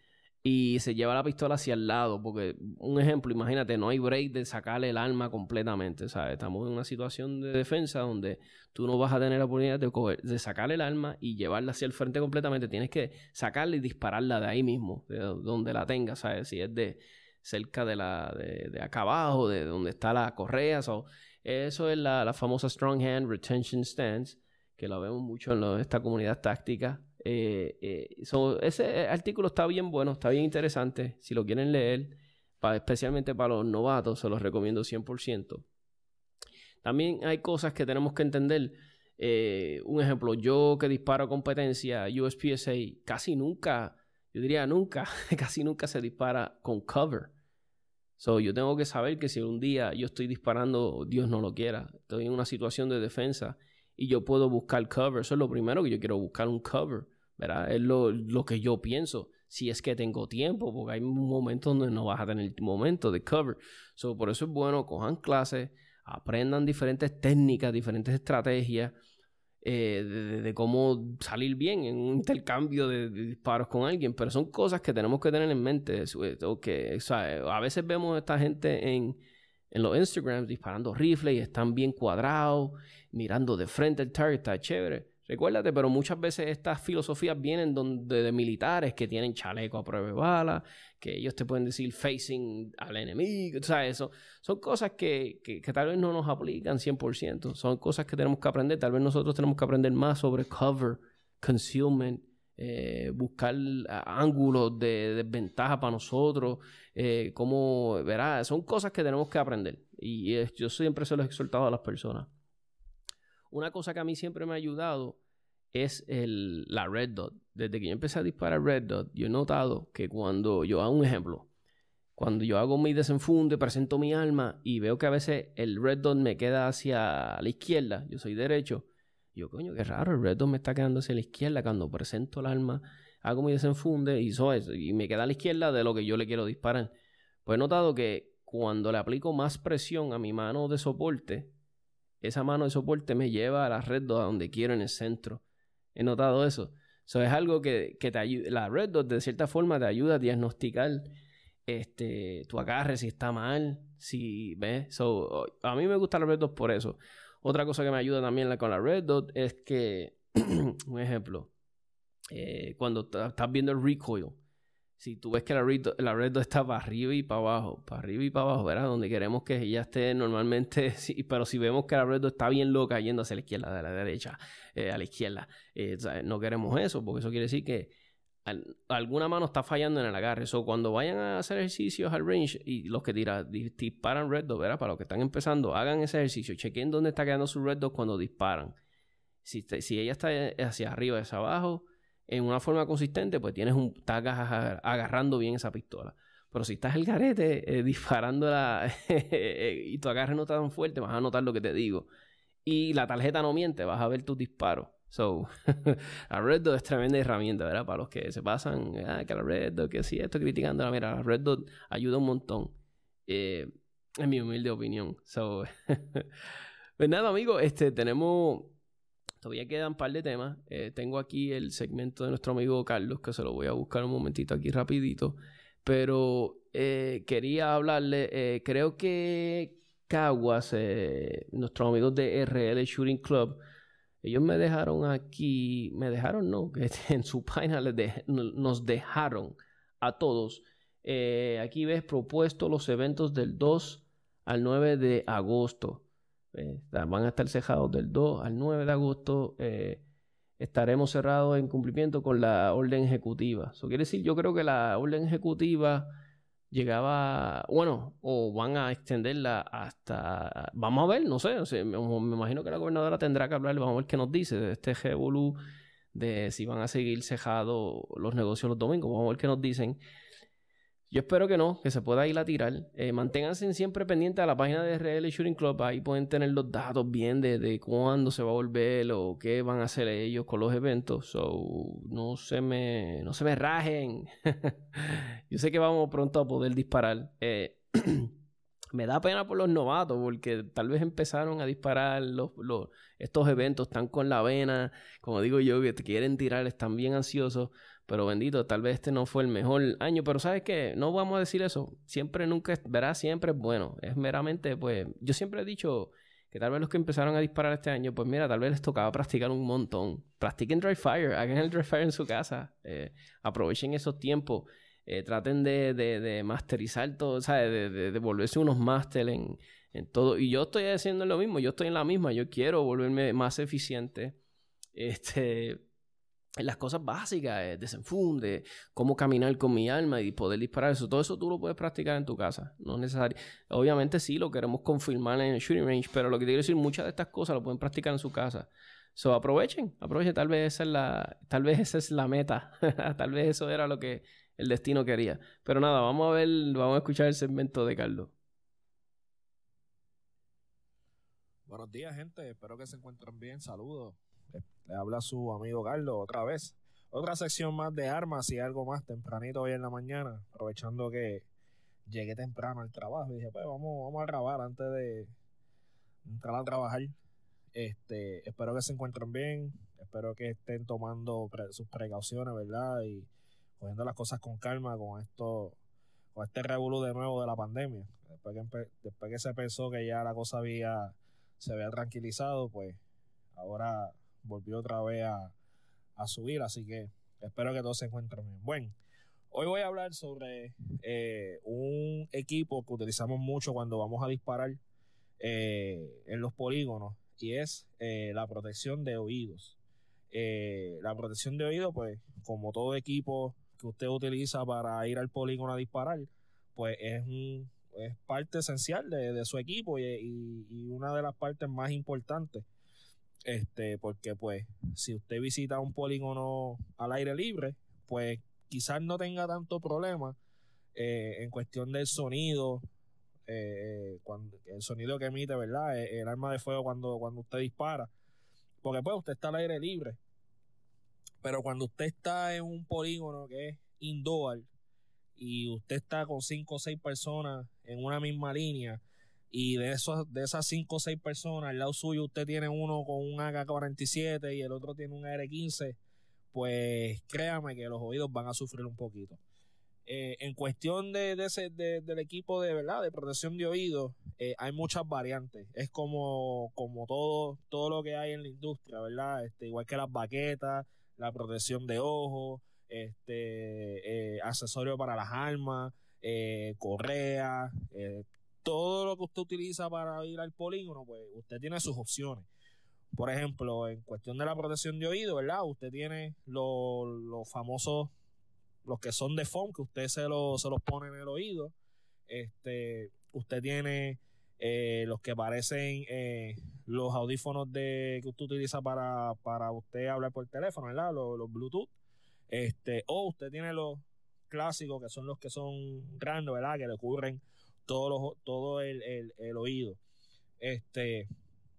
[SPEAKER 2] y se lleva la pistola hacia el lado, porque un ejemplo, imagínate, no hay break de sacarle el arma completamente, ¿sabes? Estamos en una situación de defensa donde tú no vas a tener la oportunidad de, de sacarle el arma y llevarla hacia el frente completamente, tienes que sacarla y dispararla de ahí mismo, de donde la tengas, ¿sabes? Si es de cerca de la de, acá abajo, de donde está la correa, eso es la, la famosa Strong Hand Retention Stance, que la vemos mucho en esta comunidad táctica eh, eh, ese artículo está bien bueno, está bien interesante. Si lo quieren leer, especialmente para los novatos, se los recomiendo 100%. También hay cosas que tenemos que entender. Eh, un ejemplo, yo que disparo competencia USPSA, casi nunca, yo diría nunca, casi nunca se dispara con cover. So, yo tengo que saber que si un día yo estoy disparando, Dios no lo quiera, estoy en una situación de defensa y yo puedo buscar cover. Eso es lo primero que yo quiero buscar un cover. ¿verdad? Es lo, lo, que yo pienso. Si es que tengo tiempo, porque hay momentos donde no vas a tener momento de cover. So, por eso es bueno, cojan clases, aprendan diferentes técnicas, diferentes estrategias eh, de, cómo salir bien en un intercambio de, disparos con alguien. Pero son cosas que tenemos que tener en mente. Que, a veces vemos a esta gente en, en los Instagrams disparando rifles y están bien cuadrados, mirando de frente el target, está chévere. Recuérdate, pero muchas veces estas filosofías vienen donde, de militares que tienen chaleco a prueba de bala, que ellos te pueden decir facing al enemigo, o eso. Son cosas que, que, tal vez no nos aplican 100%, son cosas que tenemos que aprender, tal vez nosotros tenemos que aprender más sobre cover, concealment, eh, buscar ángulos de desventaja para nosotros, eh, como, verá, son cosas que tenemos que aprender. Y yo siempre se los he exhortado a las personas. Una cosa que a mí siempre me ha ayudado es el, la red dot. Desde que yo empecé a disparar red dot, yo he notado que cuando yo hago un ejemplo, cuando yo hago mi desenfunde, presento mi arma y veo que a veces el red dot me queda hacia la izquierda, yo soy derecho, yo coño, qué raro, el red dot me está quedando hacia la izquierda cuando presento el arma, hago mi desenfunde y, eso, y me queda a la izquierda de lo que yo le quiero disparar. Pues he notado que cuando le aplico más presión a mi mano de soporte, esa mano de soporte me lleva a la red dot a donde quiero en el centro. He notado eso. Eso es algo que, te ayuda. La red dot de cierta forma te ayuda a diagnosticar este, tu agarre si está mal, si ves. a mí me gusta la red dot por eso. Otra cosa que me ayuda también con la red dot es que, un ejemplo, eh, cuando estás viendo el recoil, si tú ves que la red, la red está para arriba y para abajo, para arriba y para abajo, ¿verdad? Donde queremos que ella esté normalmente, sí, pero si vemos que la red está bien loca yendo hacia la izquierda, de la derecha, eh, a la izquierda, eh, no queremos eso, porque eso quiere decir que alguna mano está fallando en el agarre. Eso cuando vayan a hacer ejercicios al range y los que disparan red dot, ¿verdad? Para los que están empezando, hagan ese ejercicio, chequen dónde está quedando su red dot cuando disparan. Si, si ella está hacia arriba, hacia abajo, en una forma consistente, pues tienes un, estás agarrando bien esa pistola. Pero si estás el garete eh, disparándola y tu agarre no está tan fuerte, vas a notar lo que te digo. Y la tarjeta no miente, vas a ver tus disparos. So, la Red Dot es tremenda herramienta, ¿verdad? Para los que se pasan, ah, que la Red Dot, que sí, estoy criticando. Mira, la Red Dot ayuda un montón. Eh, en mi humilde opinión. So, pues nada, amigos, este, tenemos Todavía quedan un par de temas. Eh, tengo aquí el segmento de nuestro amigo Carlos, que se lo voy a buscar un momentito aquí rapidito. Pero eh, quería hablarle, eh, creo que Caguas, nuestros amigos de RL Shooting Club, ellos me dejaron aquí, me dejaron, no, en su página nos dejaron a todos. aquí ves propuesto los eventos del 2 al 9 de agosto. Van a estar cejados del 2 al 9 de agosto. Eh, estaremos cerrados en cumplimiento con la orden ejecutiva. Eso quiere decir, yo creo que la orden ejecutiva llegaba, bueno, o van a extenderla hasta, vamos a ver, no sé, me, imagino que la gobernadora tendrá que hablar, vamos a ver qué nos dice de este revolú de si van a seguir cejados los negocios los domingos, vamos a ver qué nos dicen. Yo espero que no, que se pueda ir a tirar. Eh, manténganse siempre pendientes a la página de RL Shooting Club. Ahí pueden tener los datos bien de, cuándo se va a volver o qué van a hacer ellos con los eventos. So, no se me, no se me rajen. Yo sé que vamos pronto a poder disparar. Eh, me da pena por los novatos porque tal vez empezaron a disparar los, estos eventos, están con la vena, como digo yo, que quieren tirar, están bien ansiosos. Pero bendito, tal vez este no fue el mejor año. Pero sabes que no vamos a decir eso. Siempre, nunca, verá, siempre es bueno. Es meramente, pues, yo siempre he dicho que tal vez los que empezaron a disparar este año, pues mira, tal vez les tocaba practicar un montón. Practiquen dry fire, hagan el dry fire en su casa. Eh, aprovechen esos tiempos. Eh, traten de, de, masterizar todo, ¿sabes? De, de, volverse unos máster en, en todo. Y yo estoy haciendo lo mismo, yo estoy en la misma. Yo quiero volverme más eficiente. Este, las cosas básicas, eh, desenfunde, cómo caminar con mi alma y poder disparar eso. Todo eso tú lo puedes practicar en tu casa. No es necesario. Obviamente sí, lo queremos confirmar en el shooting range, pero lo que te quiero decir, muchas de estas cosas lo pueden practicar en su casa. So, aprovechen, aprovechen. Tal vez esa es la, tal vez esa es la meta. tal vez eso era lo que el destino quería. Pero nada, vamos a ver, vamos a escuchar el segmento de Carlos.
[SPEAKER 3] Buenos días, gente. Espero que se encuentren bien. Saludos. Le habla su amigo Carlos otra vez. Otra sección más de armas y algo más tempranito hoy en la mañana, aprovechando que llegué temprano al trabajo dije, pues vamos, vamos a grabar antes de entrar a trabajar. Este, espero que se encuentren bien, espero que estén tomando sus precauciones, ¿verdad? Y cogiendo las cosas con calma con esto, con este revolú de nuevo de la pandemia. Después que, después que se pensó que ya la cosa había, se había tranquilizado, pues ahora volvió otra vez a, subir, así que espero que todos se encuentren bien. Bueno, hoy voy a hablar sobre eh, un equipo que utilizamos mucho cuando vamos a disparar eh, en los polígonos y es eh, la protección de oídos. la protección de oídos, pues como todo equipo que usted utiliza para ir al polígono a disparar, pues es un es parte esencial de, su equipo y, y, una de las partes más importantes este, porque pues si usted visita un polígono al aire libre, pues quizás no tenga tanto problema eh, en cuestión del sonido, eh, cuando, el sonido que emite, ¿verdad? El, arma de fuego cuando, cuando usted dispara, porque pues usted está al aire libre. Pero cuando usted está en un polígono que es indoor y usted está con cinco o seis personas en una misma línea, y de esos, de esas 5 o 6 personas, al lado suyo usted tiene uno con un AK-47 y el otro tiene un AR-15, pues créame que los oídos van a sufrir un poquito. Eh, en cuestión de, ese, del equipo de verdad de protección de oídos, eh, hay muchas variantes. Es como, como todo, todo lo que hay en la industria, ¿verdad? Este, igual que las baquetas, la protección de ojos, este, eh, accesorios para las armas, correa, todo lo que usted utiliza para ir al polígono, pues usted tiene sus opciones. Por ejemplo, en cuestión de la protección de oído, ¿verdad? Usted tiene los, famosos, los que son de foam, que usted se, lo, se los pone en el oído. Este, usted tiene eh, los que parecen eh, los audífonos de, que usted utiliza para, para usted hablar por teléfono, ¿verdad? Los, los Bluetooth. Este, o usted tiene los clásicos, que son los que son grandes, ¿verdad? Que le cubren todo, todo el, oído. Este,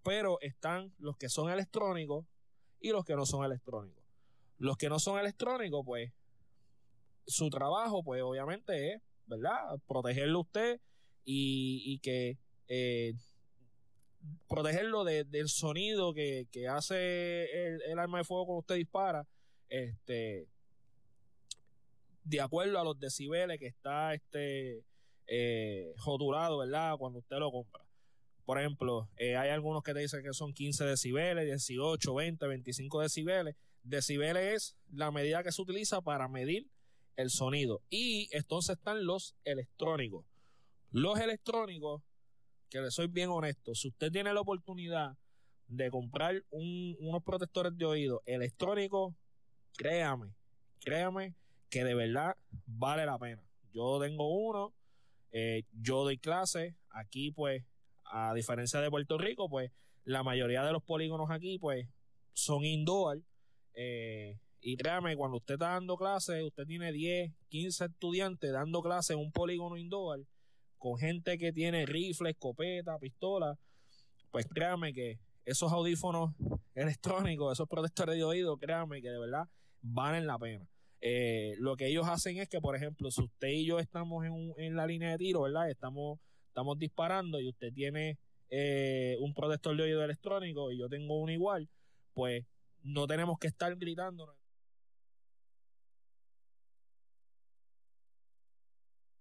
[SPEAKER 3] pero están los que son electrónicos y los que no son electrónicos. Los que no son electrónicos, pues, su trabajo, pues, obviamente es, ¿verdad? Protegerlo usted y, que eh, protegerlo del sonido que, hace el, el, arma de fuego cuando usted dispara, este, de acuerdo a los decibeles que está este, eh, ¿verdad? Cuando usted lo compra. Por ejemplo, eh, hay algunos que te dicen que son 15 decibeles, 18, 20, 25 decibeles. Decibeles es la medida que se utiliza para medir el sonido. Y entonces están los electrónicos. Los electrónicos que le soy bien honesto, si usted tiene la oportunidad de comprar unos protectores de oído electrónicos, créame, créame que de verdad vale la pena. Yo tengo uno, eh, yo doy clase, aquí pues, a diferencia de Puerto Rico, pues la mayoría de los polígonos aquí pues son indoor. Eh, y créame, cuando usted está dando clase, usted tiene 10, 15 estudiantes dando clase en un polígono indoor con gente que tiene rifle, escopeta, pistola, pues créame que esos audífonos electrónicos, esos protectores de oído, créame que de verdad valen la pena. Eh, lo que ellos hacen es que, por ejemplo, si usted y yo estamos en, la línea de tiro, ¿verdad? Estamos, estamos disparando y usted tiene eh, un protector de oído electrónico y yo tengo uno igual, pues no tenemos que estar gritando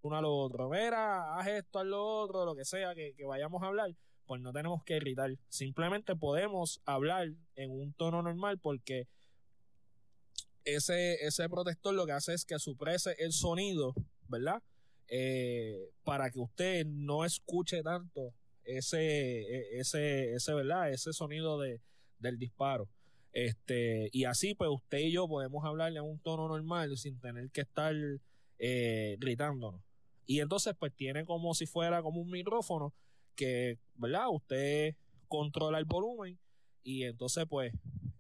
[SPEAKER 3] uno al otro. Mira, haz esto, haz lo otro, lo que sea que, vayamos a hablar, pues no tenemos que gritar. Simplemente podemos hablar en un tono normal porque ese, ese protector lo que hace es que suprese el sonido, ¿verdad? Eh, para que usted no escuche tanto ese, e, ese, ese, ¿verdad? Ese sonido de, del disparo. Este, y así, pues usted y yo podemos hablarle en un tono normal sin tener que estar eh, gritándonos. Y entonces, pues tiene como si fuera como un micrófono que, ¿verdad? Usted controla el volumen y entonces, pues,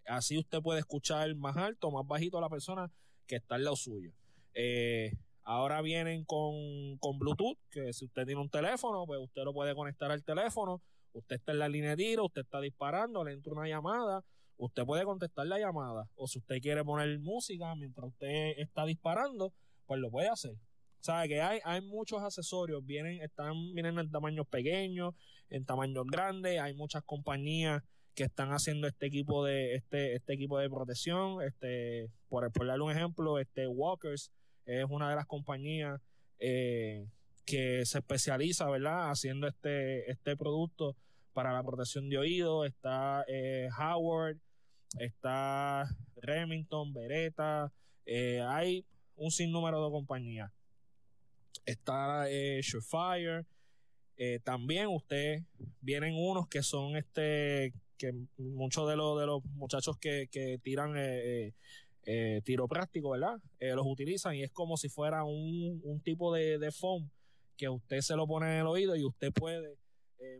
[SPEAKER 3] así usted puede escuchar más alto, más bajito a la persona que está al lado suyo. Eh, ahora vienen con, con Bluetooth, que si usted tiene un teléfono, pues usted lo puede conectar al teléfono. Usted está en la línea de tiro, usted está disparando, le entra una llamada, usted puede contestar la llamada. O si usted quiere poner música mientras usted está disparando, pues lo puede hacer. O que hay, hay muchos accesorios, vienen, están, vienen en tamaños pequeños, en tamaños grandes, hay muchas compañías que están haciendo este equipo de, este, este equipo de protección. Este, por, por darle un ejemplo, este Walkers es una de las compañías eh, que se especializa, ¿verdad?, haciendo este, este producto para la protección de oído. Está eh, Howard, está Remington, Beretta, eh, hay un sinnúmero de compañías está Surefire. También usted vienen unos que son este que muchos de los de los muchachos que, tiran eh, eh, tiro práctico, ¿verdad? los utilizan y es como si fuera un, tipo de, de, foam que usted se lo pone en el oído y usted puede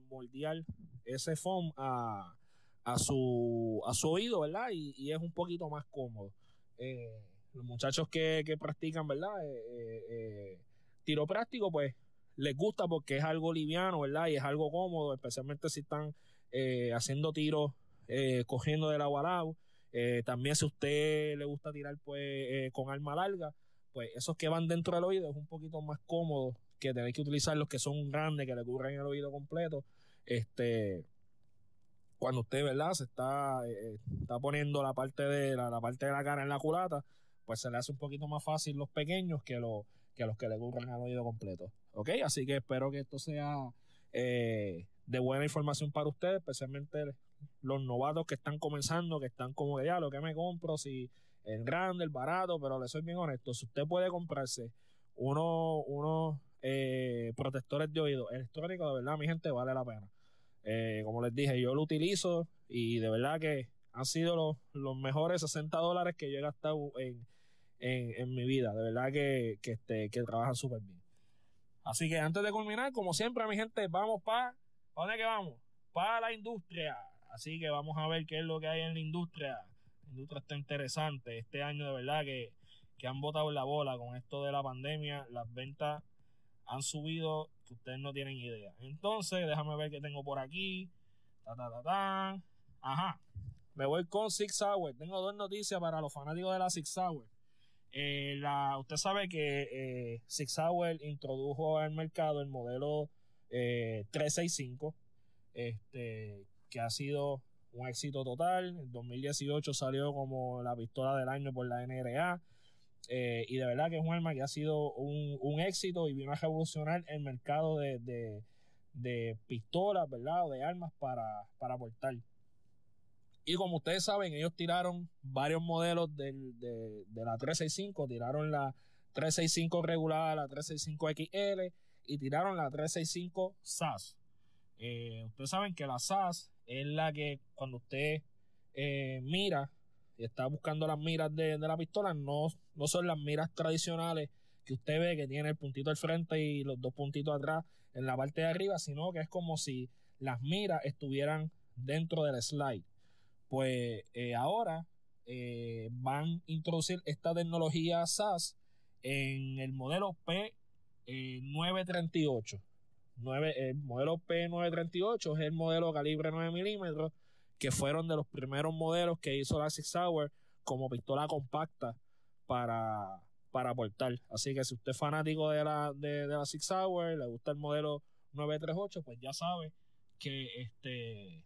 [SPEAKER 3] moldear ese foam a, a, su, a su oído, ¿verdad? Y, es un poquito más cómodo. los muchachos que, que practican, ¿verdad? tiro práctico, pues les gusta porque es algo liviano, ¿verdad? Y es algo cómodo, especialmente si están eh, haciendo tiros, eh, cogiendo del agua al agua. Eh, también si a usted le gusta tirar pues con arma larga, pues esos que van dentro del oído es un poquito más cómodo que tener que utilizar los que son grandes, que le cubren el oído completo. Este, cuando usted, ¿verdad? Se está, está poniendo la parte de la, la, parte de la cara en la culata, pues se le hace un poquito más fácil los pequeños que los que a los que le ocurran al oído completo. ¿Ok? Así que espero que esto sea eh, de buena información para ustedes, especialmente los novatos que están comenzando, que están como ya, lo que me compro, si el grande, el barato, pero le soy bien honesto, si usted puede comprarse unos uno, eh, protectores de oído electrónicos, de verdad, mi gente, vale la pena. Eh, como les dije, yo lo utilizo y de verdad que han sido los, los mejores 60 dólares que yo he gastado en, en, mi vida. De verdad que, que, este, que trabajan súper bien. Así que antes de culminar, como siempre, mi gente, vamos para. ¿Para dónde que vamos? Para la industria. Así que vamos a ver qué es lo que hay en la industria. La industria está interesante. Este año, de verdad, que, que han botado la bola con esto de la pandemia. Las ventas han subido ustedes no tienen idea. Entonces, déjame ver qué tengo por aquí. Ta, ta, ta, ta. Ajá. Me voy con Six Hour. Tengo dos noticias para los fanáticos de la Six Hour. Eh, la, usted sabe que eh, Six Hour introdujo al mercado el modelo 365, eh, este, que ha sido un éxito total. En 2018 salió como la pistola del año por la NRA. y de verdad que es un arma que ha sido un, éxito y vino a revolucionar el mercado de, de, pistolas, ¿verdad? O de armas para, para portar. Y como ustedes saben, ellos tiraron varios modelos de, la 365. Tiraron la 365 regular, la 365 XL y tiraron la 365 SAS. Eh, ustedes saben que la SAS es la que cuando usted eh, mira y está buscando las miras de, la pistola, no, no son las miras tradicionales que usted ve que tiene el puntito al frente y los dos puntitos atrás en la parte de arriba, sino que es como si las miras estuvieran dentro del slide. Pues eh, ahora van a introducir esta tecnología SAS en el modelo P938. Eh, el modelo P938 es el modelo calibre 9 milímetros que fueron de los primeros modelos que hizo la Six Hour como pistola compacta para, para portar. Así que si usted es fanático de la, de, la Six Hour, le gusta el modelo 938, pues ya sabe que este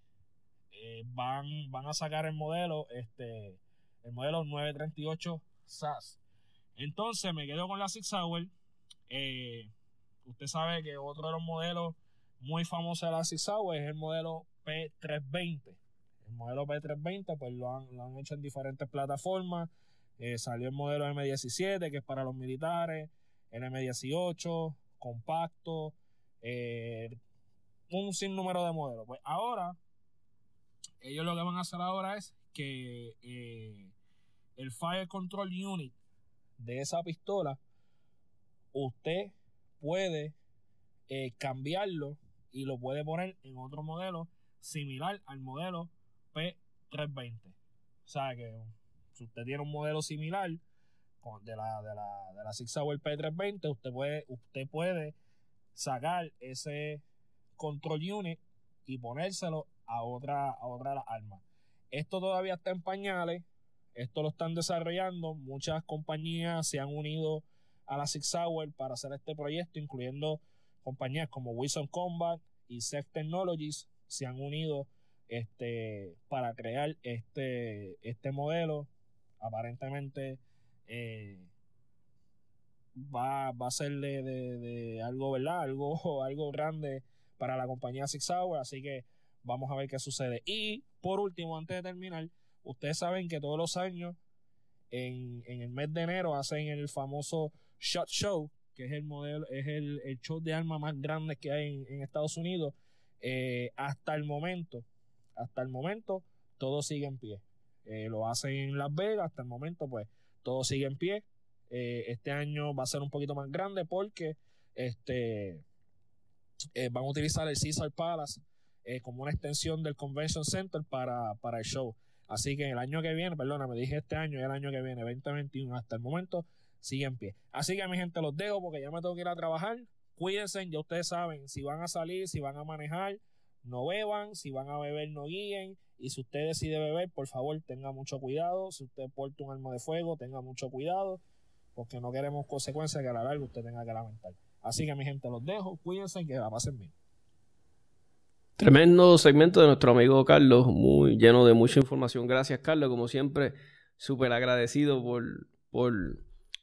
[SPEAKER 3] eh, van, van a sacar el modelo, este, el modelo 938 SAS. Entonces me quedo con la Six Hour. Eh, usted sabe que otro de los modelos muy famosos de la Hour es el modelo P320. El modelo P320 pues lo han, lo han hecho en diferentes plataformas. Eh, salió el modelo M17 que es para los militares, el M18, compacto, eh, un sinnúmero de modelos. Pues ahora, ellos lo que van a hacer ahora es que eh, el Fire Control Unit de esa pistola, usted puede cambiarlo y lo puede poner en otro modelo similar al modelo P320. O sea que si usted tiene un modelo similar de la, de la, de la Six Hour P320, usted puede, usted puede sacar ese control unit y ponérselo a otra, a otra arma. Esto todavía está en pañales, esto lo están desarrollando, muchas compañías se han unido a la Six Hour para hacer este proyecto, incluyendo compañías como Wilson Combat y Seth Technologies se han unido este, para crear este, este modelo. Aparentemente eh, va, a ser de, algo, ¿verdad? Algo, algo grande para la compañía Six Hour, así que vamos a ver qué sucede. Y por último, antes de terminar, ustedes saben que todos los años, en, el mes de enero, hacen el famoso Shot Show, que es el modelo, es el, show de armas más grande que hay en, Estados Unidos. Eh, hasta el momento, hasta el momento todo sigue en pie. Eh, lo hacen en Las Vegas, hasta el momento pues todo sigue en pie. Eh, este año va a ser un poquito más grande porque este van a utilizar el Caesar Palace como una extensión del Convention Center para, para el show. Así que el año que viene, perdona, me dije este año y el año que viene, 2021, hasta el momento, sigue en pie. Así que mi gente los dejo porque ya me tengo que ir a trabajar. Cuídense, ya ustedes saben, si van a salir, si van a manejar, no beban, si van a beber no guíen y si usted decide beber, por favor tenga mucho cuidado, si usted porta un arma de fuego, tenga mucho cuidado, porque no queremos consecuencias que a la larga usted tenga que lamentar. Así que mi gente los dejo, cuídense y que la pasen bien.
[SPEAKER 2] Tremendo segmento de nuestro amigo Carlos, muy lleno de mucha información. Gracias Carlos, como siempre, súper agradecido por, por,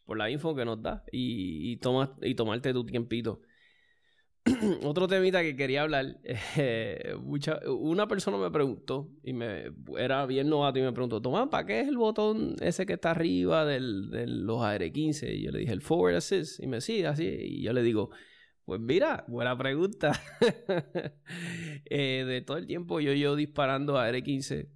[SPEAKER 2] por, la info que nos da y, y, y tomarte tu tiempito. otro temita que quería hablar. Eh, una persona me preguntó, y me era bien novato, y me preguntó, Tomás, ¿para qué es el botón ese que está arriba de los AR-15? Y yo le dije, el Forward Assist. Y me decía así. Y yo le digo, pues mira, buena pregunta. Eh, de todo el tiempo yo yo disparando AR-15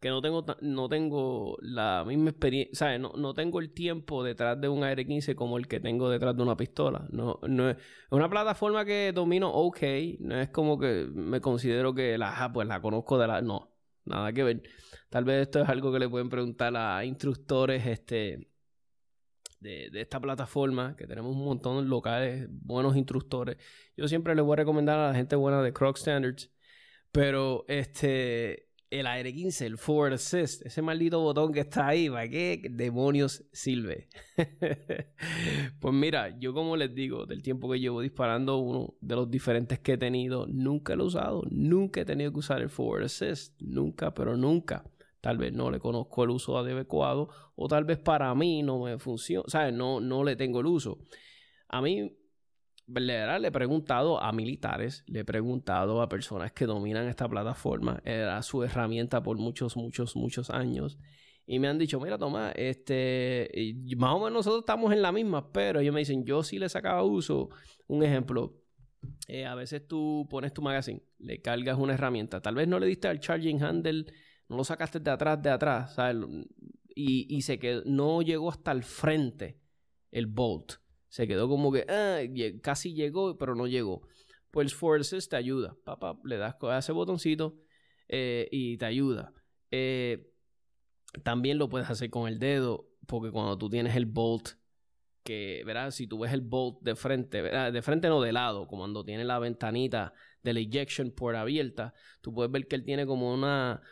[SPEAKER 2] que no tengo, no tengo la misma experiencia, ¿sabes? No, no tengo el tiempo detrás de un AR-15 como el que tengo detrás de una pistola. No, no es una plataforma que domino ok, no es como que me considero que la, ah, pues la conozco de la... No, nada que ver. Tal vez esto es algo que le pueden preguntar a instructores este, de, de esta plataforma, que tenemos un montón de locales, buenos instructores. Yo siempre les voy a recomendar a la gente buena de Croc Standards, pero este el aire 15, el forward assist, ese maldito botón que está ahí, ¿para qué demonios sirve? pues mira, yo como les digo, del tiempo que llevo disparando uno de los diferentes que he tenido, nunca lo he usado, nunca he tenido que usar el forward assist, nunca, pero nunca. Tal vez no le conozco el uso adecuado o tal vez para mí no me funciona, ¿sabes? No, no le tengo el uso. A mí le he preguntado a militares, le he preguntado a personas que dominan esta plataforma, era su herramienta por muchos, muchos, muchos años. Y me han dicho, mira, Tomás, este, más o menos nosotros estamos en la misma, pero ellos me dicen, yo sí le sacaba uso. Un ejemplo, eh, a veces tú pones tu magazine, le cargas una herramienta, tal vez no le diste al charging handle, no lo sacaste de atrás, de atrás, ¿sabes? Y, y se quedó, no llegó hasta el frente el bolt. Se quedó como que ah, casi llegó, pero no llegó. Pues Forces te ayuda. Papá, le das a ese botoncito eh, y te ayuda. Eh, también lo puedes hacer con el dedo, porque cuando tú tienes el bolt, que, verás, si tú ves el bolt de frente, de frente no de lado, como cuando tiene la ventanita de la ejection port abierta, tú puedes ver que él tiene como una,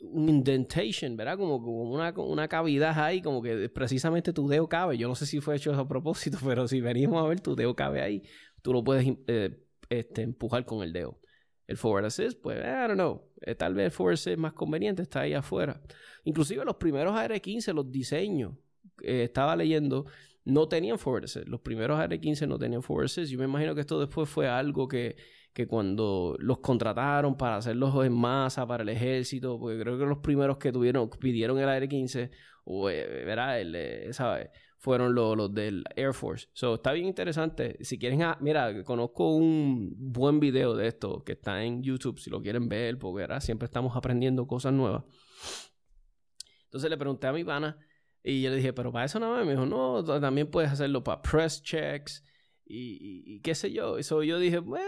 [SPEAKER 2] un indentation, ¿verdad? Como, como una, una, cavidad ahí, como que precisamente tu dedo cabe. Yo no sé si fue hecho a propósito, pero si venimos a ver, tu dedo cabe ahí. Tú lo puedes eh, este, empujar con el dedo. El forward assist, pues, I don't know. Eh, tal vez el forward assist más conveniente está ahí afuera. Inclusive los primeros AR-15, los diseños, eh, estaba leyendo, no tenían forward assist. Los primeros AR-15 no tenían forward assist. Yo me imagino que esto después fue algo que que cuando los contrataron para hacerlos en masa para el ejército, porque creo que los primeros que tuvieron, pidieron el Air 15, o, eh, ¿verdad? El, eh, fueron los, del Air Force. So, está bien interesante. Si quieren, ah, mira, conozco un buen video de esto que está en YouTube, si lo quieren ver, porque ¿verdad? siempre estamos aprendiendo cosas nuevas. Entonces le pregunté a mi pana y yo le dije, pero para eso nada más. Me dijo, no, también puedes hacerlo para press checks y, qué sé yo, eso yo dije, pues,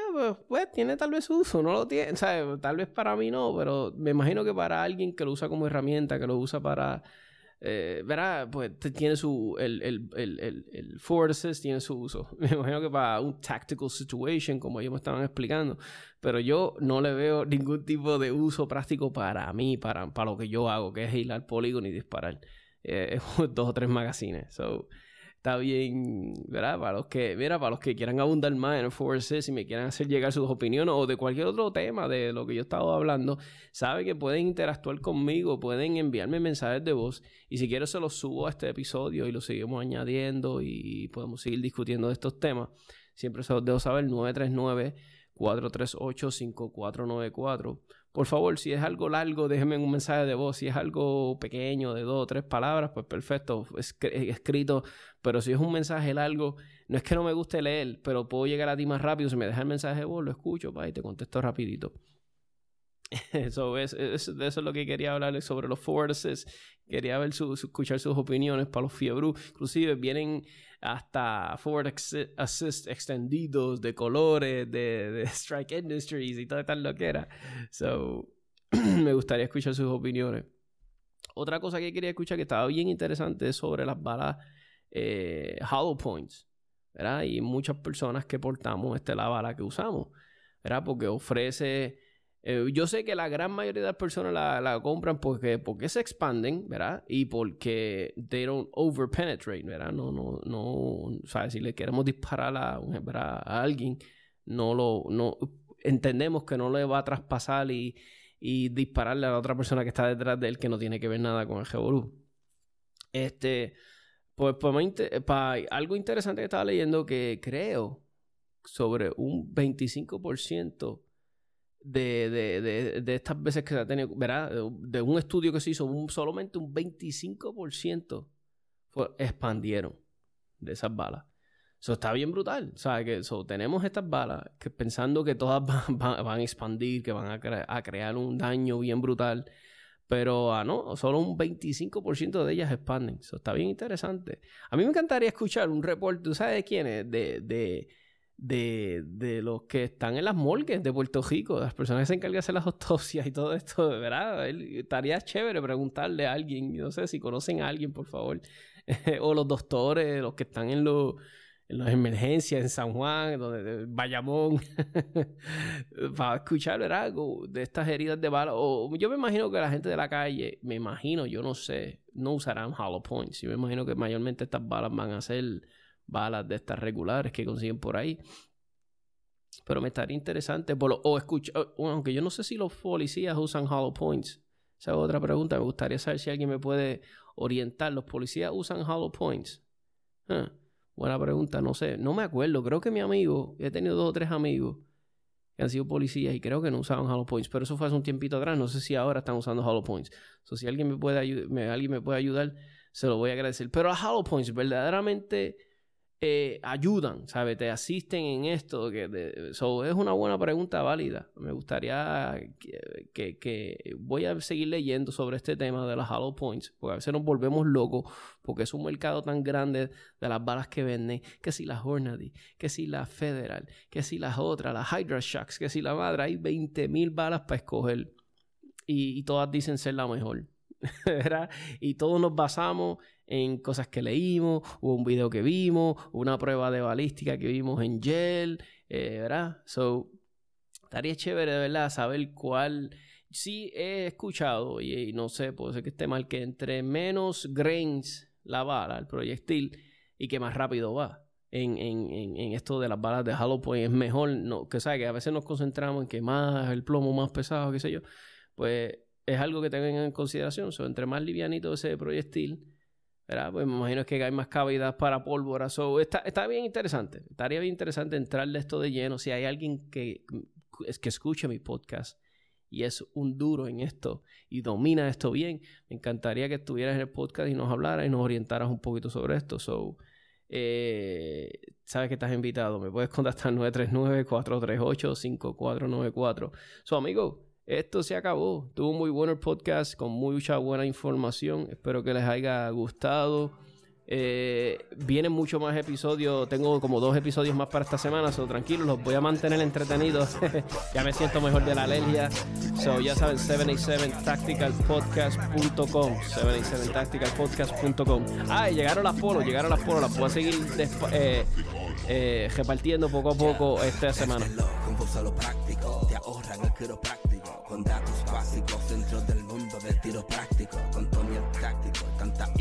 [SPEAKER 2] pues, tiene tal vez uso, no lo tiene, ¿sabes? Tal vez para mí no, pero me imagino que para alguien que lo usa como herramienta, que lo usa para, eh, verá, pues tiene su, el, el, el, el, forces tiene su uso. Me imagino que para un tactical situation, como ellos me estaban explicando, pero yo no le veo ningún tipo de uso práctico para mí, para, para lo que yo hago, que es al polígono y disparar eh, dos o tres magazines. So, está bien, ¿verdad? Para los que, mira, para los que quieran abundar más en el Forces y me quieran hacer llegar sus opiniones o de cualquier otro tema de lo que yo he estado hablando, saben que pueden interactuar conmigo, pueden enviarme mensajes de voz y si quiero se los subo a este episodio y lo seguimos añadiendo y podemos seguir discutiendo de estos temas. Siempre se los dejo saber 939 438 5494 por favor, si es algo largo, déjenme un mensaje de voz. Si es algo pequeño, de dos o tres palabras, pues perfecto, escrito. Pero si es un mensaje largo, no es que no me guste leer, pero puedo llegar a ti más rápido. Si me dejas el mensaje de voz, lo escucho pa, y te contesto rapidito. Eso es, eso es lo que quería hablarles sobre los forces. Quería ver su, escuchar sus opiniones para los fiebru. Inclusive vienen hasta Ford Assist extendidos de colores, de, Strike Industries y todo tal lo que era. So, me gustaría escuchar sus opiniones. Otra cosa que quería escuchar que estaba bien interesante es sobre las balas eh, Hollow Points. ¿verdad? Y muchas personas que portamos esta la bala que usamos. ¿verdad? Porque ofrece eh, yo sé que la gran mayoría de las personas la, compran porque, porque se expanden, ¿verdad? Y porque they don't overpenetrate, ¿verdad? No, no, no, o sea, si le queremos disparar a, a alguien, no lo, no, entendemos que no le va a traspasar y, y dispararle a la otra persona que está detrás de él que no tiene que ver nada con el Revolú. Este, pues, pues algo interesante que estaba leyendo que creo sobre un 25% de, de, de, estas veces que se ha tenido, ¿verdad? De, un estudio que se hizo, solamente un 25% expandieron de esas balas. Eso está bien brutal. O sea, que tenemos estas balas que pensando que todas van, a expandir, que van a, crear un daño bien brutal. Pero ah, no, solo un 25% de ellas expanden. Eso está bien interesante. A mí me encantaría escuchar un reporte, ¿tú sabes de quién es? De, de, de, los que están en las morgues de Puerto Rico, las personas que se encargan de hacer las autopsias y todo esto, ¿verdad? Estaría chévere preguntarle a alguien, no sé si conocen a alguien, por favor, o los doctores, los que están en, los en las emergencias en San Juan, donde, Bayamón, para escuchar ¿verdad? de estas heridas de bala. O yo me imagino que la gente de la calle, me imagino, yo no sé, no usarán hollow points. Yo me imagino que mayormente estas balas van a ser balas de estas regulares que consiguen por ahí. Pero me estaría interesante, por o escucha, aunque yo no sé si los policías usan hollow points. Esa es otra pregunta. Me gustaría saber si alguien me puede orientar. ¿Los policías usan hollow points? Buena pregunta, no sé. No me acuerdo. Creo que mi amigo, he tenido dos o tres amigos que han sido policías y creo que no usaban hollow points. Pero eso fue hace un tiempito atrás. No sé si ahora están usando hollow points. So, si alguien me puede, alguien me puede ayudar, se lo voy a agradecer. Pero a hollow points, verdaderamente eh, ayudan, ¿sabes? Te asisten en esto. Que es una buena pregunta válida. Me gustaría que, que, Voy a seguir leyendo sobre este tema de las Hollow Points, porque a veces nos volvemos locos, porque es un mercado tan grande de las balas que venden, que si la Hornady, que si la Federal, que si las otras, las Hydra Shocks, que si la madre, hay 20 mil balas para escoger. Y, y todas dicen ser la mejor. ¿verdad? Y todos nos basamos en cosas que leímos, o un video que vimos, una prueba de balística que vimos en gel, eh, ¿verdad? So, estaría chévere de verdad saber cuál. Sí, he escuchado, y, no sé, puede ser que esté mal, que entre menos grains la bala, el proyectil, y que más rápido va. En, en, en, esto de las balas de Hollow Point es mejor, no, que sabe que a veces nos concentramos en que más el plomo más pesado, qué sé yo, pues es algo que tengan en consideración. So, entre más livianito ese proyectil, ¿verdad? Pues me imagino que hay más cavidad para pólvora. So, está, está bien interesante. Estaría bien interesante entrarle esto de lleno. Si hay alguien que, que escuche mi podcast y es un duro en esto y domina esto bien, me encantaría que estuvieras en el podcast y nos hablaras y nos orientaras un poquito sobre esto. So, eh, sabes que estás invitado. Me puedes contactar 939-438-5494. So, amigo, esto se acabó. Tuvo muy bueno el podcast con mucha buena información. Espero que les haya gustado. Eh, vienen muchos más episodios. Tengo como dos episodios más para esta semana. So, tranquilos, los voy a mantener entretenidos. ya me siento mejor de la alergia. So, ya saben, 787tacticalpodcast.com. 787tacticalpodcast.com. Ah, y llegaron las polos, llegaron las polos. Las puedo seguir eh, eh, repartiendo poco a poco esta semana. Con datos básicos dentro del mundo del tiro práctico,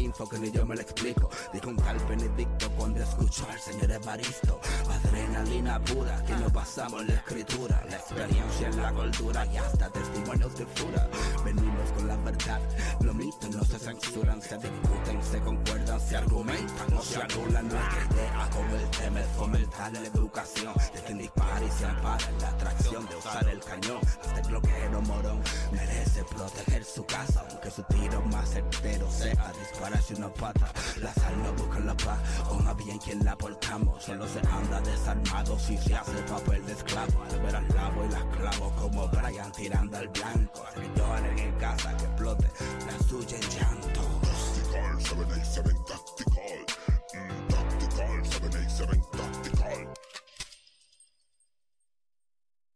[SPEAKER 2] info que ni yo me lo explico. Dijo un tal Benedicto cuando escuchó al señor Evaristo, adrenalina pura que nos pasamos la escritura, la experiencia en la cultura y hasta testimonios de fura. Venimos con la verdad, los mitos no se censuran, se discuten, se concuerdan, se argumentan, no se anulan. Nuestra idea como el tema es fomentar la educación. De quien dispara y se ampara la atracción de usar el cañón. Hasta el bloqueo morón merece proteger su casa, aunque su tiro más certero sea dispararse una pata. Las almas buscan la paz, o más bien quien la portamos. Solo se anda desarmado si se hace papel de esclavo. Al ver al lavo y las clavo como Brian tirando al blanco. Que lloren en casa, que explote la suya en llanto.